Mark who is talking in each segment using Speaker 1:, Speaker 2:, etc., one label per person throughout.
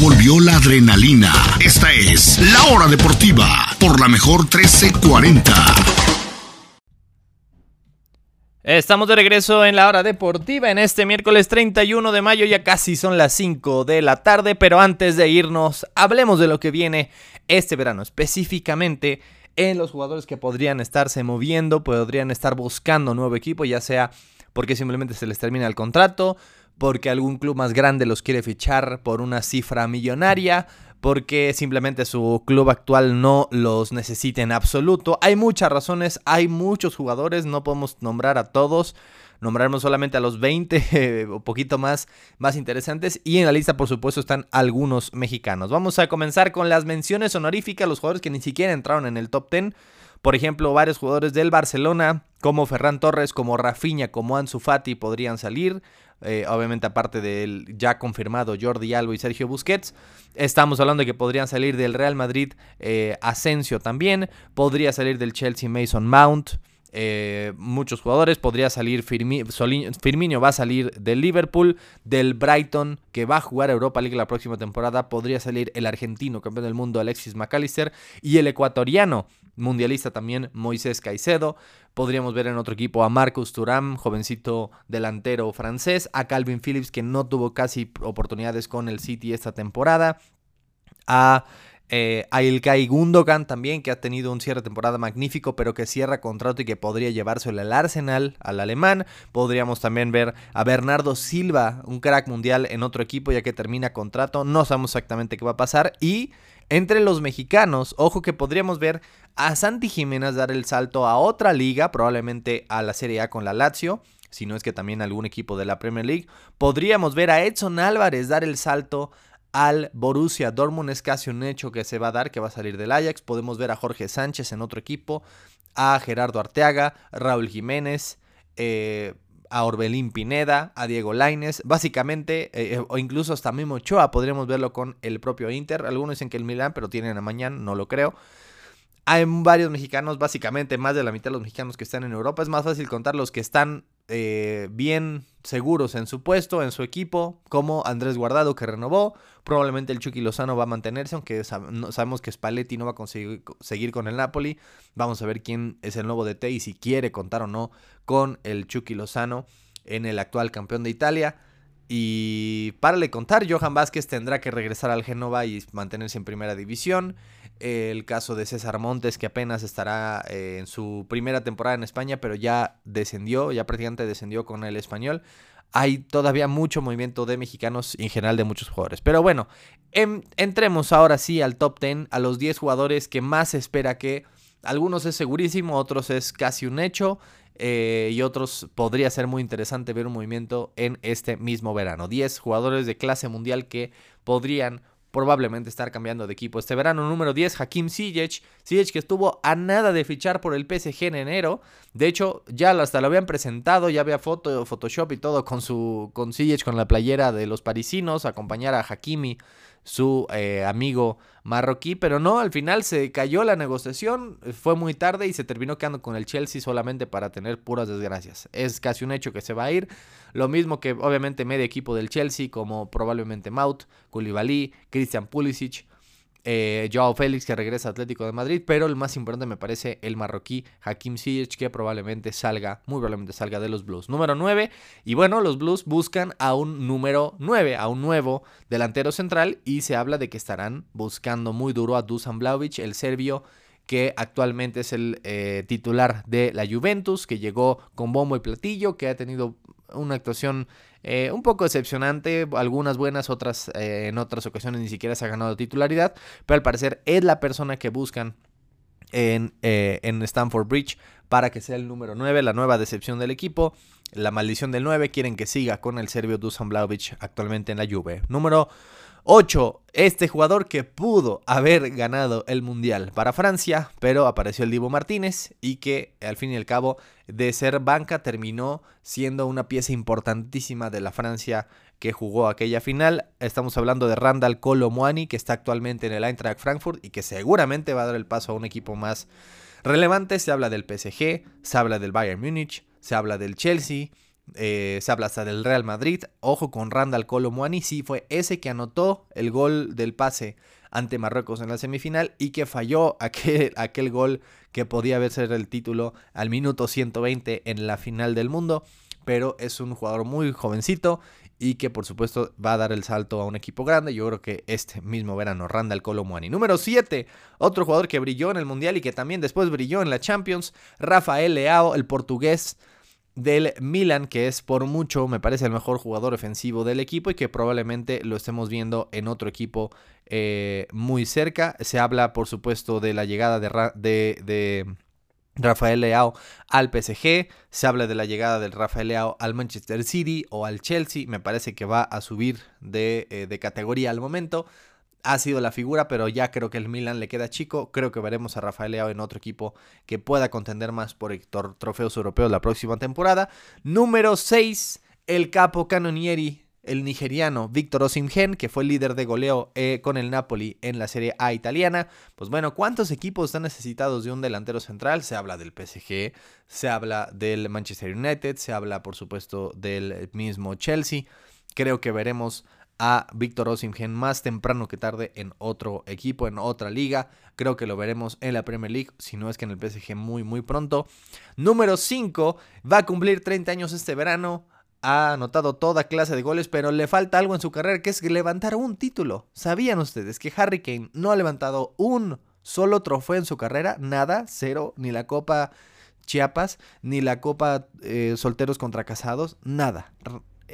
Speaker 1: Volvió la adrenalina. Esta es La Hora Deportiva por la mejor 1340.
Speaker 2: Estamos de regreso en la hora deportiva en este miércoles 31 de mayo, ya casi son las 5 de la tarde, pero antes de irnos, hablemos de lo que viene este verano, específicamente en los jugadores que podrían estarse moviendo, podrían estar buscando nuevo equipo, ya sea porque simplemente se les termina el contrato, porque algún club más grande los quiere fichar por una cifra millonaria, porque simplemente su club actual no los necesita en absoluto. Hay muchas razones, hay muchos jugadores, no podemos nombrar a todos. Nombraremos solamente a los 20 o poquito más, más interesantes. Y en la lista, por supuesto, están algunos mexicanos. Vamos a comenzar con las menciones honoríficas, los jugadores que ni siquiera entraron en el top 10. Por ejemplo, varios jugadores del Barcelona, como Ferran Torres, como Rafinha, como Ansu Fati, podrían salir. Eh, obviamente aparte del ya confirmado Jordi Alba y Sergio Busquets. Estamos hablando de que podrían salir del Real Madrid eh, Asensio también, podría salir del Chelsea Mason Mount. Eh, muchos jugadores. Podría salir Firmino, va a salir del Liverpool, del Brighton, que va a jugar Europa League la próxima temporada. Podría salir el argentino, campeón del mundo, Alexis McAllister, y el ecuatoriano, mundialista también, Moisés Caicedo. Podríamos ver en otro equipo a Marcus Thuram, jovencito delantero francés, a Calvin Phillips, que no tuvo casi oportunidades con el City esta temporada, a eh, a Ilkay Gundogan también, que ha tenido un cierre de temporada magnífico, pero que cierra contrato y que podría llevárselo al Arsenal, al alemán. Podríamos también ver a Bernardo Silva, un crack mundial en otro equipo, ya que termina contrato. No sabemos exactamente qué va a pasar. Y entre los mexicanos, ojo que podríamos ver a Santi Jiménez dar el salto a otra liga, probablemente a la Serie A con la Lazio si no es que también algún equipo de la Premier League. Podríamos ver a Edson Álvarez dar el salto al Borussia Dortmund. Es casi un hecho que se va a dar, que va a salir del Ajax. Podemos ver a Jorge Sánchez en otro equipo, a Gerardo Arteaga, Raúl Jiménez, eh, a Orbelín Pineda, a Diego Laines, básicamente, eh, eh, o incluso hasta Memo Ochoa, podríamos verlo con el propio Inter. Algunos dicen que el Milan, pero tienen a mañana, no lo creo. Hay varios mexicanos, básicamente más de la mitad de los mexicanos que están en Europa. Es más fácil contar los que están bien seguros en su puesto, en su equipo, como Andrés Guardado que renovó. Probablemente el Chucky Lozano va a mantenerse, aunque sabemos que Spalletti no va a conseguir seguir con el Napoli. Vamos a ver quién es el nuevo DT y si quiere contar o no con el Chucky Lozano en el actual campeón de Italia. Y para le contar, Johan Vázquez tendrá que regresar al Genova y mantenerse en primera división el caso de César Montes, que apenas estará eh, en su primera temporada en España, pero ya descendió, ya prácticamente descendió con el español. Hay todavía mucho movimiento de mexicanos y en general de muchos jugadores. Pero bueno, em, entremos ahora sí al top 10, a los 10 jugadores que más se espera que algunos es segurísimo, otros es casi un hecho. Eh, y otros podría ser muy interesante ver un movimiento en este mismo verano. 10 jugadores de clase mundial que podrían probablemente estar cambiando de equipo este verano. Número 10, Hakim Ziyech. Ziyech que estuvo a nada de fichar por el PSG en enero. De hecho, ya hasta lo habían presentado, ya había foto, Photoshop y todo con su con Ziyech con la playera de los parisinos, acompañar a Hakimi su eh, amigo marroquí, pero no, al final se cayó la negociación, fue muy tarde y se terminó quedando con el Chelsea solamente para tener puras desgracias. Es casi un hecho que se va a ir, lo mismo que obviamente medio equipo del Chelsea, como probablemente Maut, Koulibaly, Christian Pulisic, eh, Joao Félix que regresa a Atlético de Madrid, pero el más importante me parece el marroquí Hakim Ziyech que probablemente salga, muy probablemente salga de los Blues. Número 9, y bueno, los Blues buscan a un número 9, a un nuevo delantero central y se habla de que estarán buscando muy duro a Dusan Blaovic, el serbio que actualmente es el eh, titular de la Juventus, que llegó con bombo y platillo, que ha tenido una actuación eh, un poco decepcionante, algunas buenas, otras eh, en otras ocasiones ni siquiera se ha ganado titularidad, pero al parecer es la persona que buscan en, eh, en Stanford Bridge para que sea el número 9, la nueva decepción del equipo. La maldición del 9 quieren que siga con el serbio Dusan Blaovic actualmente en la Juve. Número 8. Este jugador que pudo haber ganado el Mundial para Francia, pero apareció el Divo Martínez y que al fin y al cabo de ser banca terminó siendo una pieza importantísima de la Francia que jugó aquella final. Estamos hablando de Randall Colomuani que está actualmente en el Eintracht Frankfurt y que seguramente va a dar el paso a un equipo más relevante. Se habla del PSG, se habla del Bayern Múnich, se habla del Chelsea Eh, se habla hasta del Real Madrid. Ojo con Randall Colomwani. Sí, fue ese que anotó el gol del pase ante Marruecos en la semifinal y que falló aquel, aquel gol que podía haber sido el título al minuto 120 en la final del mundo. Pero es un jugador muy jovencito y que por supuesto va a dar el salto a un equipo grande. Yo creo que este mismo verano, Randall Colomwani. Número 7, otro jugador que brilló en el Mundial y que también después brilló en la Champions, Rafael Leao, el portugués del Milan, que es por mucho, me parece, el mejor jugador ofensivo del equipo y que probablemente lo estemos viendo en otro equipo eh, muy cerca. Se habla, por supuesto, de la llegada de, de, Rafael Leao al PSG, se habla de la llegada del Rafael Leao al Manchester City o al Chelsea, me parece que va a subir de, eh, de categoría al momento ha sido la figura, pero ya creo que el Milan le queda chico. Creo que veremos a Rafael Leao en otro equipo que pueda contender más por trofeos europeos la próxima temporada. Número 6, el capo canonieri, el nigeriano Víctor Osimhen, que fue líder de goleo eh, con el Napoli en la Serie A italiana. Pues bueno, ¿cuántos equipos están necesitados de un delantero central? Se habla del PSG, se habla del Manchester United, se habla por supuesto del mismo Chelsea. Creo que veremos a Víctor Osimhen más temprano que tarde en otro equipo, en otra liga. Creo que lo veremos en la Premier League, si no es que en el PSG muy muy pronto. Número 5, va a cumplir 30 años este verano. Ha anotado toda clase de goles, pero le falta algo en su carrera, que es levantar un título. ¿Sabían ustedes que Harry Kane no ha levantado un solo trofeo en su carrera? Nada, cero, ni la Copa Chiapas, ni la Copa eh, Solteros contra Casados, nada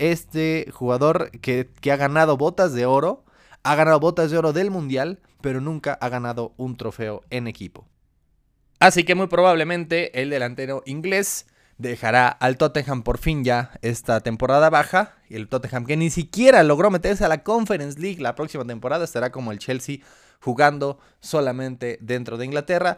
Speaker 2: este jugador que, ha ganado botas de oro, ha ganado botas de oro del Mundial, pero nunca ha ganado un trofeo en equipo. Así que muy probablemente el delantero inglés dejará al Tottenham por fin ya esta temporada baja. Y el Tottenham que ni siquiera logró meterse a la Conference League la próxima temporada estará como el Chelsea jugando solamente dentro de Inglaterra.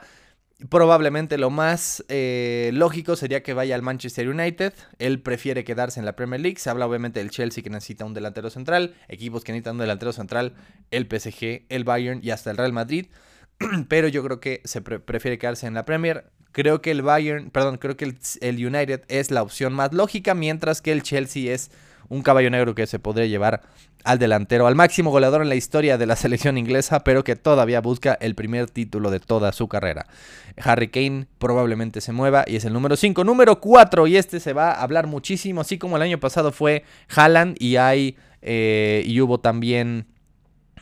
Speaker 2: Probablemente lo más eh, lógico sería que vaya al Manchester United. Él prefiere quedarse en la Premier League. Se habla obviamente del Chelsea que necesita un delantero central. Equipos que necesitan un delantero central. El PSG, el Bayern y hasta el Real Madrid. Pero yo creo que se prefiere quedarse en la Premier. Creo que el Bayern, perdón, creo que el United es la opción más lógica. Mientras que el Chelsea es un caballo negro que se podría llevar al delantero, al máximo goleador en la historia de la selección inglesa, pero que todavía busca el primer título de toda su carrera. Harry Kane probablemente se mueva y es el número 5. Número 4, y este se va a hablar muchísimo, así como el año pasado fue Haaland y hay eh, y hubo también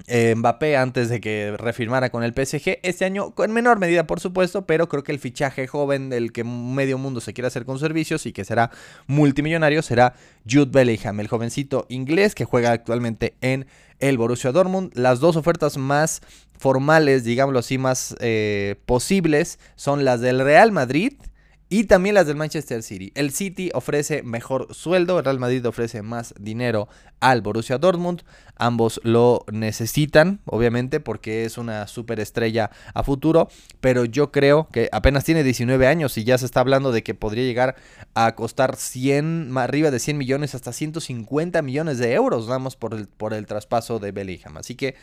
Speaker 2: eh, Mbappé antes de que refirmara con el PSG. Este año, en menor medida, por supuesto, pero creo que el fichaje joven del que medio mundo se quiere hacer con servicios y que será multimillonario será Jude Bellingham, el jovencito inglés que juega actualmente en el Borussia Dortmund. Las dos ofertas más formales, digámoslo así, más eh, posibles son las del Real Madrid y también las del Manchester City. El City ofrece mejor sueldo, el Real Madrid ofrece más dinero al Borussia Dortmund. Ambos lo necesitan, obviamente, porque es una superestrella a futuro. Pero yo creo que apenas tiene 19 años y ya se está hablando de que podría llegar a costar 100, arriba de 100 millones, hasta 150 millones de euros, vamos, por el, por el traspaso de Bellingham. Así que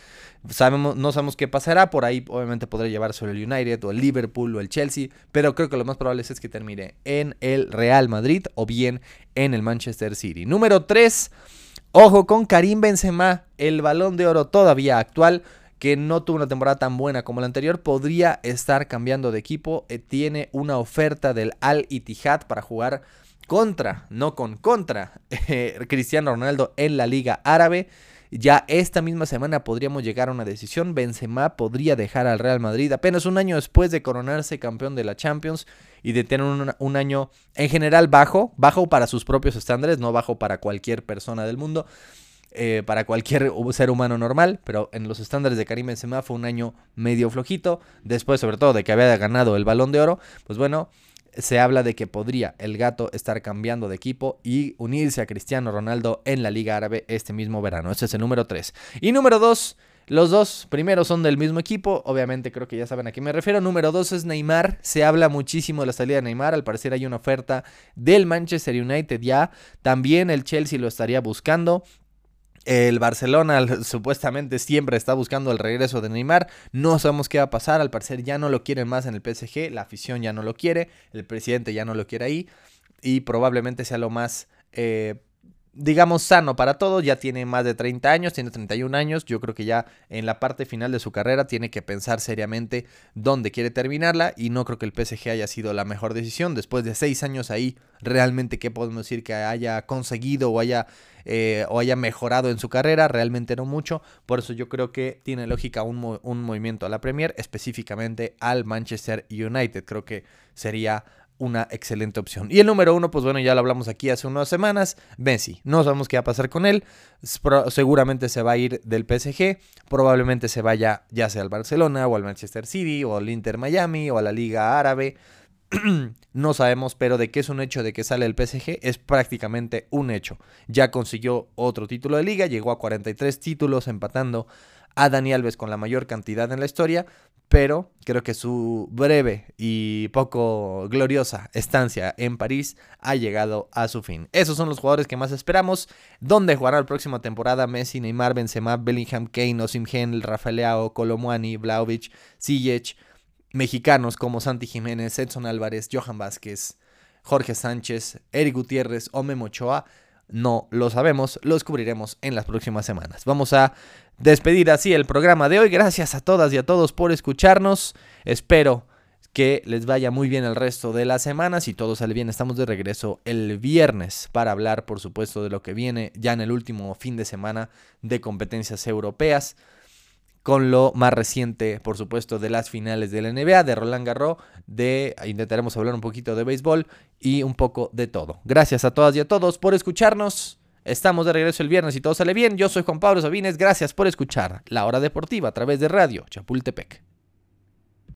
Speaker 2: sabemos, no sabemos qué pasará. Por ahí, obviamente, podría llevar sobre el United o el Liverpool o el Chelsea. Pero creo que lo más probable es que termine en el Real Madrid o bien en el Manchester City. Número 3. Ojo con Karim Benzema, el balón de oro todavía actual, que no tuvo una temporada tan buena como la anterior, podría estar cambiando de equipo. Eh, tiene una oferta del Al Ittihad para jugar contra, no con contra, eh, Cristiano Ronaldo en la Liga Árabe. Ya esta misma semana podríamos llegar a una decisión. Benzema podría dejar al Real Madrid apenas un año después de coronarse campeón de la Champions y de tener un, año en general bajo, bajo para sus propios estándares, no bajo para cualquier persona del mundo. Eh, para cualquier ser humano normal, pero en los estándares de Karim Benzema fue un año medio flojito, después sobre todo de que había ganado el balón de oro, pues bueno, se habla de que podría el gato estar cambiando de equipo y unirse a Cristiano Ronaldo en la Liga Árabe este mismo verano. Este es el número 3. Y número 2, los dos primeros son del mismo equipo, obviamente creo que ya saben a qué me refiero. Número 2 es Neymar, se habla muchísimo de la salida de Neymar, al parecer hay una oferta del Manchester United ya, también el Chelsea lo estaría buscando. El Barcelona supuestamente siempre está buscando el regreso de Neymar. No sabemos qué va a pasar. Al parecer ya no lo quieren más en el PSG. La afición ya no lo quiere. El presidente ya no lo quiere ahí. Y probablemente sea lo más eh, digamos, sano para todos. Ya tiene más de 30 años, tiene 31 años. Yo creo que ya en la parte final de su carrera tiene que pensar seriamente dónde quiere terminarla. Y no creo que el PSG haya sido la mejor decisión. Después de 6 años ahí, realmente, ¿qué podemos decir que haya conseguido o haya, eh, o haya mejorado en su carrera? Realmente no mucho. Por eso yo creo que tiene lógica un, un movimiento a la Premier, específicamente al Manchester United. Creo que sería una excelente opción. Y el número uno, pues bueno, ya lo hablamos aquí hace unas semanas, Messi. No sabemos qué va a pasar con él. Seguramente se va a ir del PSG. Probablemente se vaya ya sea al Barcelona o al Manchester City o al Inter Miami o a la Liga Árabe. no sabemos, pero de que es un hecho de que sale el PSG es prácticamente un hecho. Ya consiguió otro título de liga, llegó a 43 títulos empatando a Dani Alves con la mayor cantidad en la historia, pero creo que su breve y poco gloriosa estancia en París ha llegado a su fin. Esos son los jugadores que más esperamos. ¿Dónde jugará la próxima temporada? Messi, Neymar, Benzema, Bellingham, Kane, Osimhen, Rafael Leao, Colomwani, Vlaovic, Ziyech, mexicanos como Santi Jiménez, Edson Álvarez, Johan Vázquez, Jorge Sánchez, Eric Gutiérrez o Memo Ochoa. No lo sabemos, lo descubriremos en las próximas semanas. Vamos a despedir así el programa de hoy. Gracias a todas y a todos por escucharnos. Espero que les vaya muy bien el resto de la semana. Si todo sale bien, estamos de regreso el viernes para hablar, por supuesto, de lo que viene ya en el último fin de semana de competencias europeas con lo más reciente, por supuesto, de las finales de la NBA, de Roland Garros, de intentaremos hablar un poquito de béisbol y un poco de todo. Gracias a todas y a todos por escucharnos. Estamos de regreso el viernes y todo sale bien. Yo soy Juan Pablo Sabines. Gracias por escuchar La Hora Deportiva a través de Radio Chapultepec.